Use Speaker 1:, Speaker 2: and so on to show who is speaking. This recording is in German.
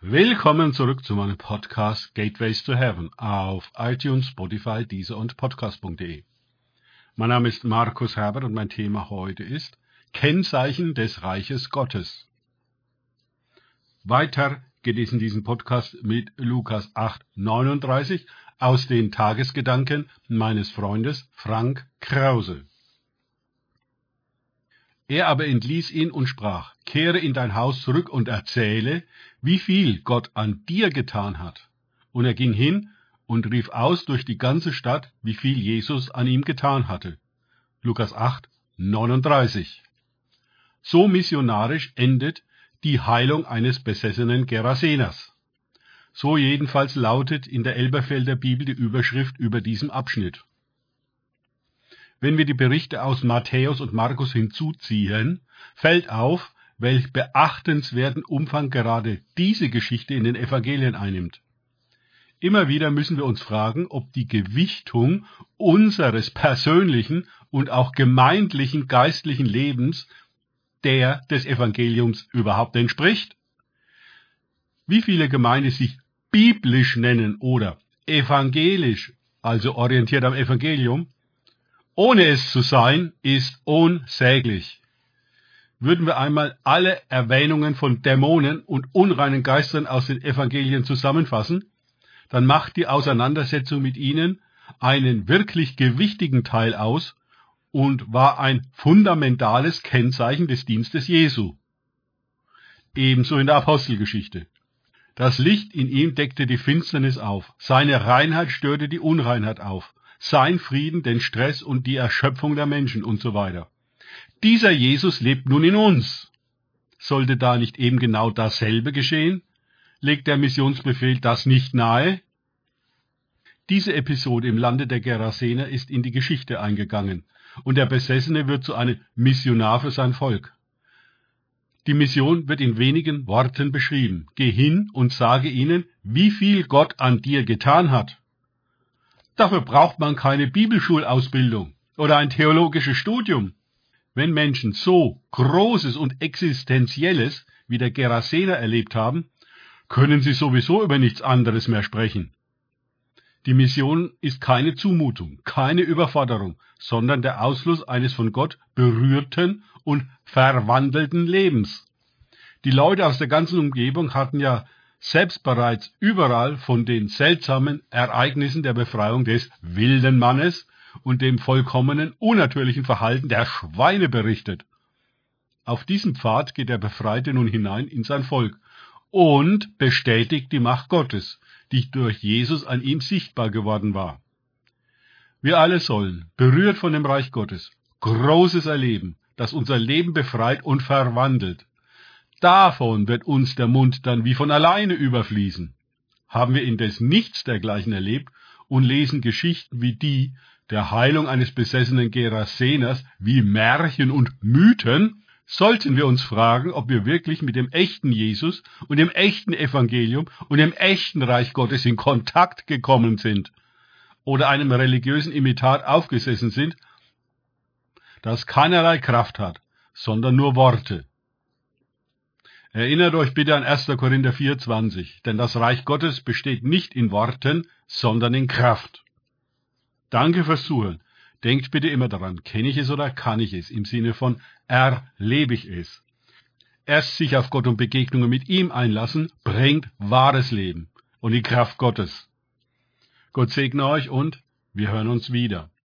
Speaker 1: Willkommen zurück zu meinem Podcast Gateways to Heaven auf iTunes, Spotify, Deezer und Podcast.de. Mein Name ist Markus Herbert und mein Thema heute ist Kennzeichen des Reiches Gottes. Weiter geht es in diesem Podcast mit Lukas 8, 39 aus den Tagesgedanken meines Freundes Frank Krause. Er aber entließ ihn und sprach, Kehre in dein Haus zurück und erzähle, wie viel Gott an dir getan hat. Und er ging hin und rief aus durch die ganze Stadt, wie viel Jesus an ihm getan hatte. Lukas 8, 39. So missionarisch endet die Heilung eines besessenen Geraseners. So jedenfalls lautet in der Elberfelder Bibel die Überschrift über diesem Abschnitt. Wenn wir die Berichte aus Matthäus und Markus hinzuziehen, fällt auf, welch beachtenswerten Umfang gerade diese Geschichte in den Evangelien einnimmt. Immer wieder müssen wir uns fragen, ob die Gewichtung unseres persönlichen und auch gemeindlichen geistlichen Lebens der des Evangeliums überhaupt entspricht. Wie viele Gemeinden sich biblisch nennen oder evangelisch, also orientiert am Evangelium, ohne es zu sein, ist unsäglich. Würden wir einmal alle Erwähnungen von Dämonen und unreinen Geistern aus den Evangelien zusammenfassen, dann macht die Auseinandersetzung mit ihnen einen wirklich gewichtigen Teil aus und war ein fundamentales Kennzeichen des Dienstes Jesu. Ebenso in der Apostelgeschichte. Das Licht in ihm deckte die Finsternis auf, seine Reinheit störte die Unreinheit auf, sein Frieden, den Stress und die Erschöpfung der Menschen und so weiter. Dieser Jesus lebt nun in uns. Sollte da nicht eben genau dasselbe geschehen? Legt der Missionsbefehl das nicht nahe? Diese Episode im Lande der Gerasener ist in die Geschichte eingegangen, und der Besessene wird zu einem Missionar für sein Volk. Die Mission wird in wenigen Worten beschrieben. Geh hin und sage ihnen, wie viel Gott an dir getan hat. Dafür braucht man keine Bibelschulausbildung oder ein theologisches Studium. Wenn Menschen so Großes und Existenzielles wie der Gerasener erlebt haben, können sie sowieso über nichts anderes mehr sprechen. Die Mission ist keine Zumutung, keine Überforderung, sondern der Ausfluss eines von Gott berührten und verwandelten Lebens. Die Leute aus der ganzen Umgebung hatten ja selbst bereits überall von den seltsamen Ereignissen der Befreiung des wilden Mannes und dem vollkommenen unnatürlichen Verhalten der Schweine berichtet. Auf diesen Pfad geht der Befreite nun hinein in sein Volk und bestätigt die Macht Gottes, die durch Jesus an ihm sichtbar geworden war. Wir alle sollen, berührt von dem Reich Gottes, Großes erleben, das unser Leben befreit und verwandelt. Davon wird uns der Mund dann wie von alleine überfließen. Haben wir indes nichts dergleichen erlebt und lesen Geschichten wie die der Heilung eines besessenen Geraseners wie Märchen und Mythen, sollten wir uns fragen, ob wir wirklich mit dem echten Jesus und dem echten Evangelium und dem echten Reich Gottes in Kontakt gekommen sind oder einem religiösen Imitat aufgesessen sind, das keinerlei Kraft hat, sondern nur Worte. Erinnert euch bitte an 1. Korinther 4,20, denn das Reich Gottes besteht nicht in Worten, sondern in Kraft. Danke fürs Zuhören. Denkt bitte immer daran, kenne ich es oder kann ich es, im Sinne von erlebe ich es. Erst sich auf Gott und Begegnungen mit ihm einlassen, bringt wahres Leben und die Kraft Gottes. Gott segne euch und wir hören uns wieder.